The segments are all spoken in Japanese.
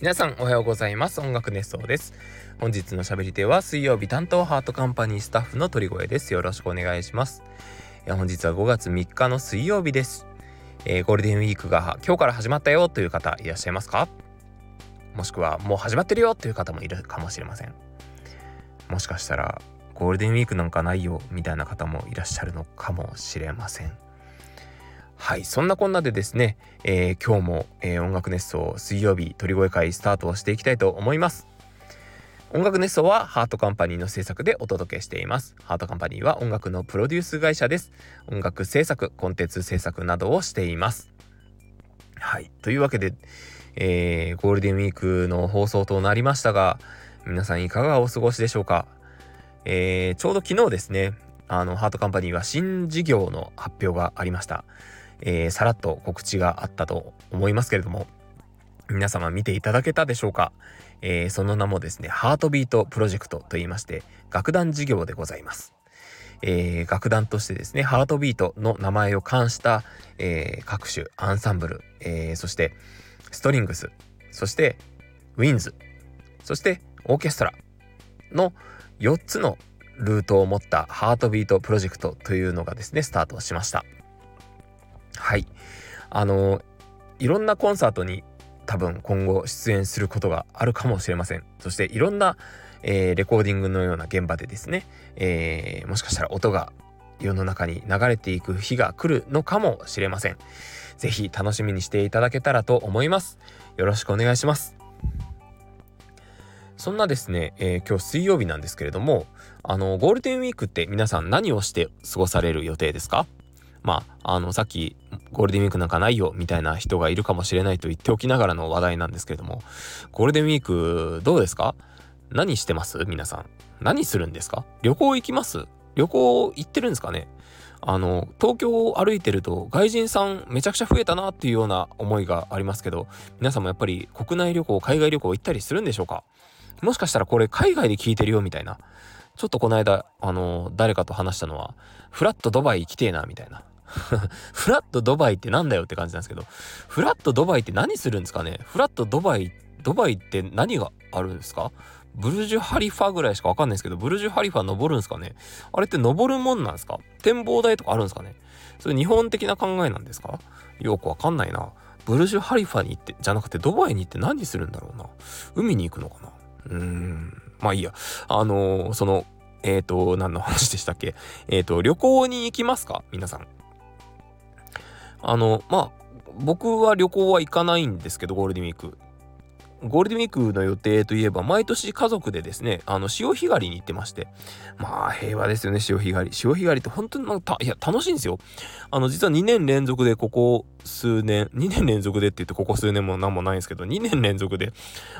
皆さんおはようございます。音楽熱奏です。本日の喋り手は水曜日担当ハートカンパニースタッフの鳥越です。よろしくお願いします。いや本日は5月3日の水曜日です、えー、ゴールデンウィークが今日から始まったよという方いらっしゃいますか？もしくはもう始まってるよという方もいるかもしれません。もしかしたらゴールデンウィークなんかないよみたいな方もいらっしゃるのかもしれません。はいそんなこんなでですね、えー、今日も、えー、音楽熱奏水曜日鳥越会スタートをしていきたいと思います。音楽熱奏はハートカンパニーの制作でお届けしています。ハートカンパニーは音楽のプロデュース会社です。音楽制作コンテンツ制作などをしています。はいというわけで、えー、ゴールデンウィークの放送となりましたが皆さんいかがお過ごしでしょうか、えー、ちょうど昨日ですねあのハートカンパニーは新事業の発表がありました。えー、さらっと告知があったと思いますけれども、皆様見ていただけたでしょうか、えー、その名もですね、ハートビートプロジェクトと言いまして、楽団事業でございます。えー、楽団としてですね、ハートビートの名前を冠した、えー、各種アンサンブル、えー、そしてストリングス、そしてウィンズ、そしてオーケストラの4つのルートを持ったハートビートプロジェクトというのがですね、スタートしました。はい。あのいろんなコンサートに多分今後出演することがあるかもしれません。そしていろんな、えー、レコーディングのような現場でですね、えー、もしかしたら音が世の中に流れていく日が来るのかもしれません。是非楽しみにしていただけたらと思います。よろしくお願いします。そんなですね、えー、今日水曜日なんですけれどもあのゴールデンウィークって皆さん何をして過ごされる予定ですか？まあ、あの、さっきゴールデンウィークなんかないよみたいな人がいるかもしれないと言っておきながらの話題なんですけれども、ゴールデンウィークどうですか？何してます？皆さん。何するんですか？旅行行きます？旅行行ってるんですかね？あの、東京を歩いてると外人さんめちゃくちゃ増えたなっていうような思いがありますけど、皆さんもやっぱり国内旅行、海外旅行行ったりするんでしょうか？もしかしたらこれ海外で聞いてるよみたいな。ちょっとこの間、あの、誰かと話したのは、フラットドバイ行きてえな、みたいな。フラットドバイってなんだよって感じなんですけど、フラットドバイって何するんですかね？フラットドバイ、ドバイって何があるんですか？ブルジュハリファぐらいしかわかんないですけど、ブルジュハリファ登るんですかね？あれって登るもんなんですか？展望台とかあるんですかね？それ日本的な考えなんですか？よくわかんないな。ブルジュハリファに行って、じゃなくてドバイに行って何するんだろうな。海に行くのかな？うーん。まあいいや。あのー、その、えっ、ー、と、何の話でしたっけ？えっ、ー、と、旅行に行きますか？皆さん。あの、まあ、僕は旅行は行かないんですけど、ゴールデンウィーク。ゴールデンウィークの予定といえば、毎年家族でですね、あの、潮干狩りに行ってまして。まあ、平和ですよね、潮干狩り。潮干狩りって本当になんか、いや、楽しいんですよ。あの、実は2年連続でここ数年、2年連続でって言ってここ数年も何もないんですけど、2年連続で、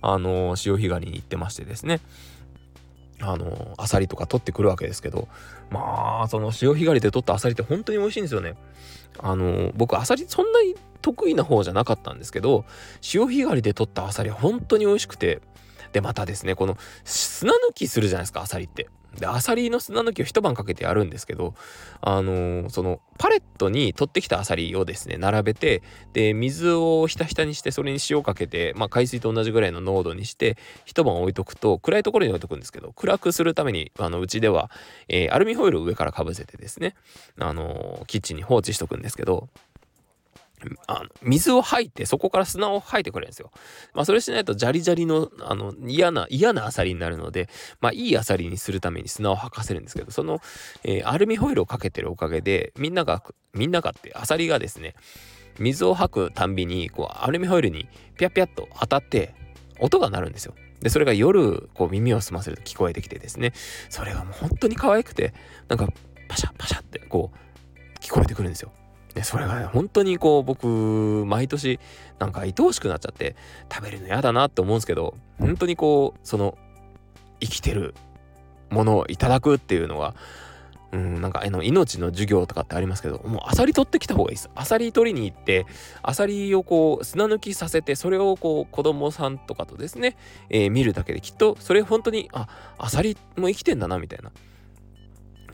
あの、潮干狩りに行ってましてですね。あの、アサリとか取ってくるわけですけど、まあ、その潮干狩りで取ったアサリって本当に美味しいんですよね。あの、僕、アサリそんなに得意な方じゃなかったんですけど、潮干狩りで取ったアサリは本当に美味しくて、で、またですね、この砂抜きするじゃないですか、アサリって。で、アサリの砂抜きを一晩かけてやるんですけど、あのー、そのパレットに取ってきたアサリをですね、並べて、で、水をひたひたにして、それに塩かけて、まあ、海水と同じぐらいの濃度にして、一晩置いとくと、暗いところに置いとくんですけど、暗くするために、あの、うちでは、えー、アルミホイルを上からかぶせてですね、あのー、キッチンに放置しとくんですけど、あの水を吐いてそこから砂を吐いてくれるんですよ。まあそれしないとジャリジャリのあの嫌な嫌なアサリになるのでまあいいアサリにするために砂を吐かせるんですけどその、えー、アルミホイルをかけてるおかげでみんながみんながってアサリがですね水を吐くたんびにこうアルミホイルにピャピャッと当たって音が鳴るんですよ。でそれが夜こう耳を澄ませると聞こえてきてですねそれがもう本当に可愛くてなんかパシャパシャってこう聞こえてくるんですよ。でそれがね本当にこう僕毎年なんか愛おしくなっちゃって食べるの嫌だなって思うんですけど本当にこうその生きてるものをいただくっていうのがうん、なんかあの命の授業とかってありますけどもうアサリ取ってきた方がいいです。アサリ取りに行ってアサリをこう砂抜きさせてそれをこう子供さんとかとですね、えー、見るだけできっとそれ本当にあアサリも生きてんだなみたいな。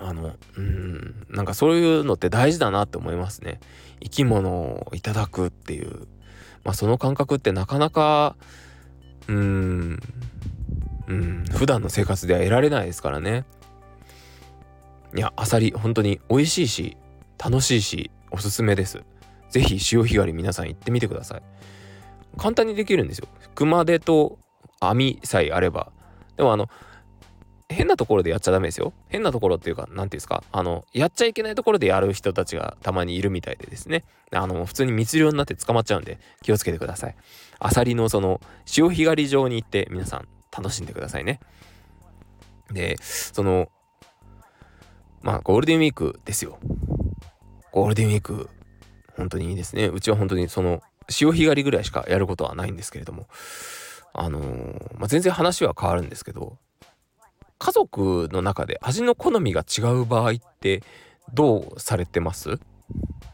あの、うん、なんかそういうのって大事だなって思いますね。生き物をいただくっていう、まあその感覚ってなかなかうんうん普段の生活では得られないですからね。いやアサリ本当に美味しいし楽しいしおすすめです。是非潮干狩り皆さん行ってみてください。簡単にできるんですよ。熊手と網さえあれば。でもあの変なところでやっちゃダメですよ。変なところっていうか、何て言うんですか、あの、やっちゃいけないところでやる人たちがたまにいるみたいでですね、あの、普通に密漁になって捕まっちゃうんで、気をつけてください。アサリのその、潮干狩り場に行って皆さん楽しんでくださいね。で、その、まあ、ゴールデンウィークですよ。ゴールデンウィーク、本当にいいですね。うちは本当にその、潮干狩りぐらいしかやることはないんですけれども、あのー、まあ、全然話は変わるんですけど、家族の中で味の好みが違う場合ってどうされてます？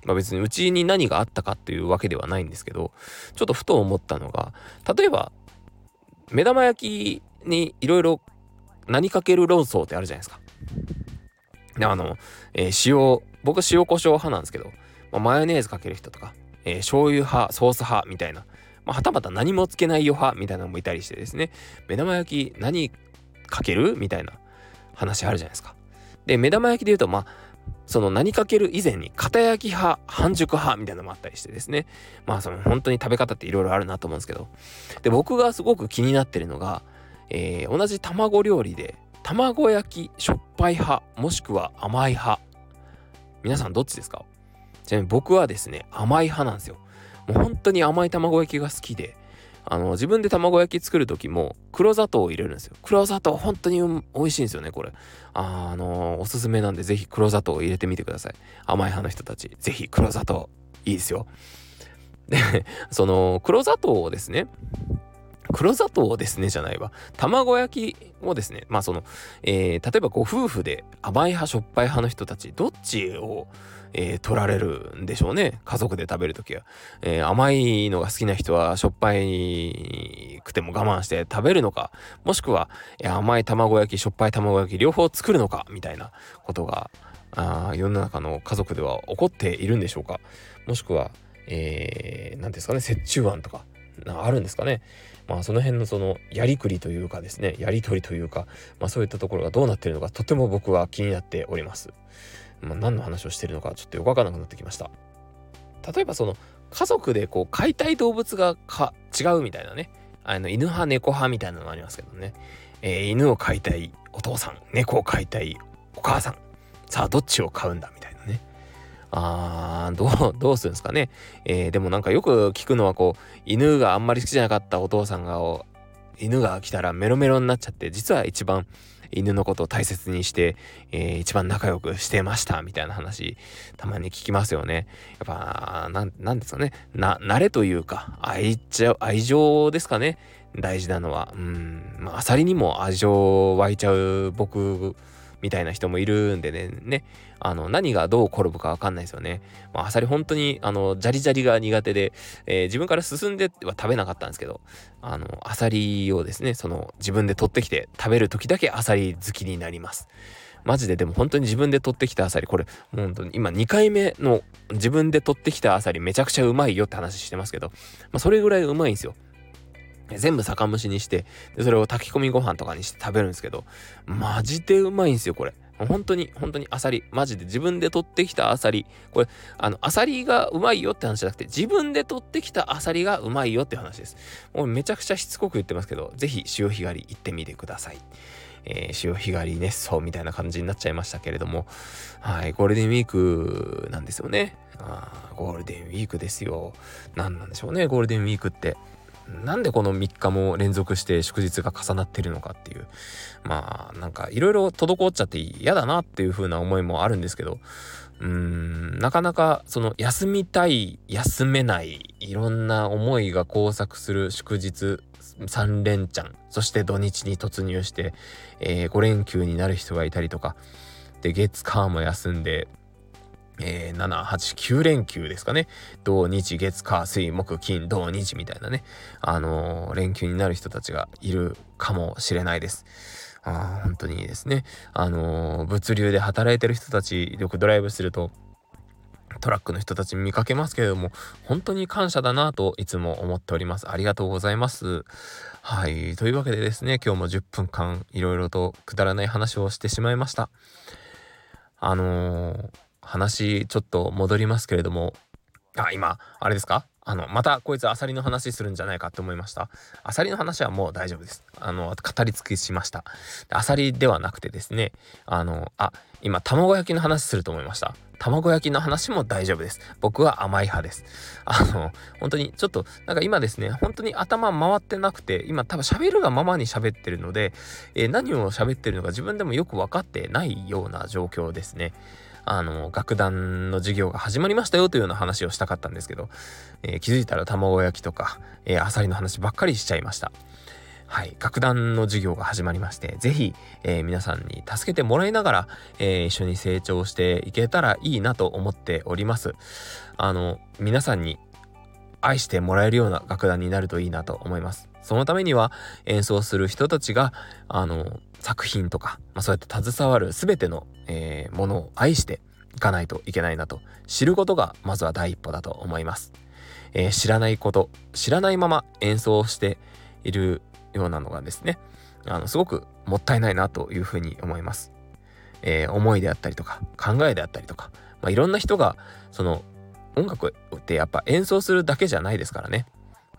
まあ別にうちに何があったかっていうわけではないんですけどちょっとふと思ったのが例えば目玉焼きにいろいろ何かける論争ってあるじゃないですか。であの、えー、塩僕塩コショウ派なんですけど、まあ、マヨネーズかける人とか、えー、醤油派ソース派みたいな、まあ、はたまた何もつけないよ派みたいなのもいたりしてですね目玉焼き何かけるみたいな話あるじゃないですか。で、目玉焼きで言うと、まあ、その何かける以前に片焼き派、半熟派みたいなのもあったりしてですね。まあその本当に食べ方っていろいろあるなと思うんですけど。で、僕がすごく気になってるのが、えー、同じ卵料理で、卵焼きしょっぱい派、もしくは甘い派。皆さんどっちですか？ちなみに僕はですね、甘い派なんですよ。もう本当に甘い卵焼きが好きで、あの、自分で卵焼き作る時も黒砂糖を入れるんですよ。黒砂糖本当に美味しいんですよね、これ。あ、の、おすすめなんで是非黒砂糖を入れてみてください。甘い派の人たち、是非黒砂糖いいですよ。で、その黒砂糖をですね、黒砂糖をですねじゃないわ。卵焼きをですね、まあその、えー、例えばご夫婦で甘い派、しょっぱい派の人たち、どっちをえー、取られるんでしょうね。家族で食べるときは、えー、甘いのが好きな人はしょっぱいくても我慢して食べるのか、もしくは、え、甘い卵焼き、しょっぱい卵焼き両方作るのか、みたいなことが、あ世の中の家族では起こっているんでしょうか。もしくは、えー、何ですかね、折衷案とか、あるんですかね。まあその辺のそのやりくりというかですね、やり取りというか、まあそういったところがどうなっているのかとても僕は気になっております。まあ、何の話をしてるのかちょっとよくわからなくなってきました。例えばその家族でこう飼いたい動物がか違うみたいなねあの犬派猫派みたいなのがありますけどね、えー、犬を飼いたいお父さん猫を飼いたいお母さんさあどっちを飼うんだみたいなあーどう どうするんですかね、えー、でもなんかよく聞くのはこう犬があんまり好きじゃなかったお父さんが犬が来たらメロメロになっちゃって実は一番犬のことを大切にして、えー、一番仲良くしてましたみたいな話たまに聞きますよね。やっぱなんなんですかね。な慣れというか愛情愛情ですかね。大事なのは。うん。まあアサリにも愛情湧いちゃう僕みたいな人もいるんでね、ねあの、何がどう転ぶかわかんないですよね。まあ、アサリ本当に、あの、ジャリジャリが苦手で、えー、自分から進んでは食べなかったんですけど、あの、アサリをですね、その、自分で取ってきて食べる時だけアサリ好きになります。マジででも本当に自分で取ってきたアサリ、これ、もう本当に今2回目の自分で取ってきたアサリめちゃくちゃうまいよって話してますけど、まあ、それぐらいうまいんですよ。全部酒蒸しにしてでそれを炊き込みご飯とかにして食べるんですけどマジでうまいんですよこれ本当に本当にアサリマジで自分で取ってきたアサリこれあのアサリがうまいよって話じゃなくて自分で取ってきたアサリがうまいよって話ですもうめちゃくちゃしつこく言ってますけどぜひ潮干狩り行ってみてくださいえー、潮干狩り熱奏みたいな感じになっちゃいましたけれども、はい、ゴールデンウィークなんですよね。あゴールデンウィークですよ。何なんでしょうね、ゴールデンウィークって。なんでこの3日も連続して祝日が重なってるのかっていう。まあなんかいろいろ滞っちゃって嫌だなっていう風な思いもあるんですけど。うーんなかなかその休みたい休めないいろんな思いが交錯する祝日3連チャンそして土日に突入して、えー、5連休になる人がいたりとか。で月火も休んでえー、7、8、9連休ですかね。土日、月、火、水、木、金、土日みたいなね、あのー、連休になる人たちがいるかもしれないです。あ本当にいいですね。あのー、物流で働いてる人たち、よくドライブすると、トラックの人たち見かけますけれども、本当に感謝だなといつも思っております。ありがとうございます。はい。というわけでですね、今日も10分間いろいろとくだらない話をしてしまいました。あのー、話ちょっと戻りますけれども、あ、今、あれですか？あの、またこいつアサリの話するんじゃないかって思いました。アサリの話はもう大丈夫です。あの、語り尽くしました。アサリではなくてですね、あの、あ、今、卵焼きの話すると思いました。卵焼きの話も大丈夫です。僕は甘い派です。あの、本当にちょっと、なんか今ですね、本当に頭回ってなくて、今多分喋るがままに喋ってるので、えー、何を喋ってるのか自分でもよく分かってないような状況ですね。あの、楽団の授業が始まりましたよというような話をしたかったんですけど、えー、気づいたら卵焼きとか、えー、アサリの話ばっかりしちゃいました。はい、楽団の授業が始まりまして、ぜひ、えー、皆さんに助けてもらいながら、えー、一緒に成長していけたらいいなと思っております。あの、皆さんに愛してもらえるような楽団になるといいなと思います。そのためには演奏する人たちが、あの、作品とか、まあ、そうやって携わる全ての、えー、ものを愛していかないといけないなと知ることがまずは第一歩だと思います。えー、知らないこと、知らないまま演奏しているようなのがですね、あの、すごくもったいないなというふうに思います。えー、思いであったりとか、考えであったりとか、まあ、いろんな人が、その、音楽ってやっぱ演奏するだけじゃないですからね。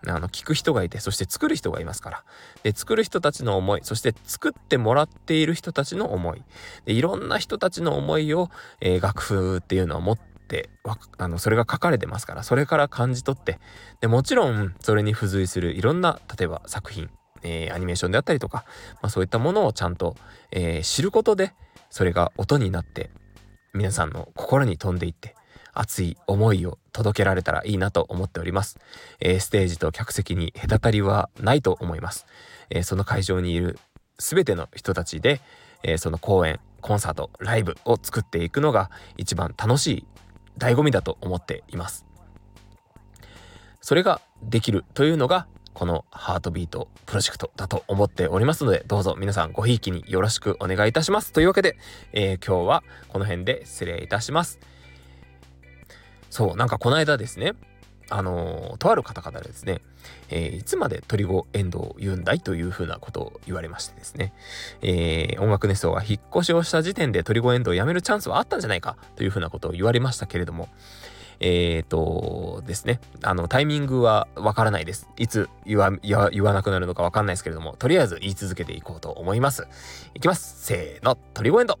あの、聞く人がいて、そして作る人がいますから。で、作る人たちの思い、そして作ってもらっている人たちの思い。で、いろんな人たちの思いを、えー、楽譜っていうのは持って、あの、それが書かれてますから、それから感じ取って、で、もちろん、それに付随するいろんな、例えば作品、えー、アニメーションであったりとか、まあ、そういったものをちゃんと、えー、知ることでそれが音になって皆さんの心に飛んでいって熱い思いを届けられたらいいなと思っております、えー、ステージと客席に隔たりはないと思います、えその会場にいる全ての人たちで、えその公演コンサートライブを作っていくのが一番楽しい醍醐味だと思っていますそれができるというのがこのハートビートプロジェクトだと思っておりますので、どうぞ皆さんごひいきによろしくお願いいたします。というわけで、えー、今日はこの辺で失礼いたします。そう、なんかこの間ですね、あの、とある方々でですね、えー、いつまでトリゴエンドを言うんだいというふうなことを言われましてですね、えー、音楽熱奏が引っ越しをした時点でトリゴエンドをやめるチャンスはあったんじゃないかというふうなことを言われましたけれども、えっ、ー、とですね、あの、タイミングはわからないです。いつ言わ、言わ、言わなくなるのかわかんないですけれども、とりあえず言い続けていこうと思います。いきます。せーの、トリゴエンド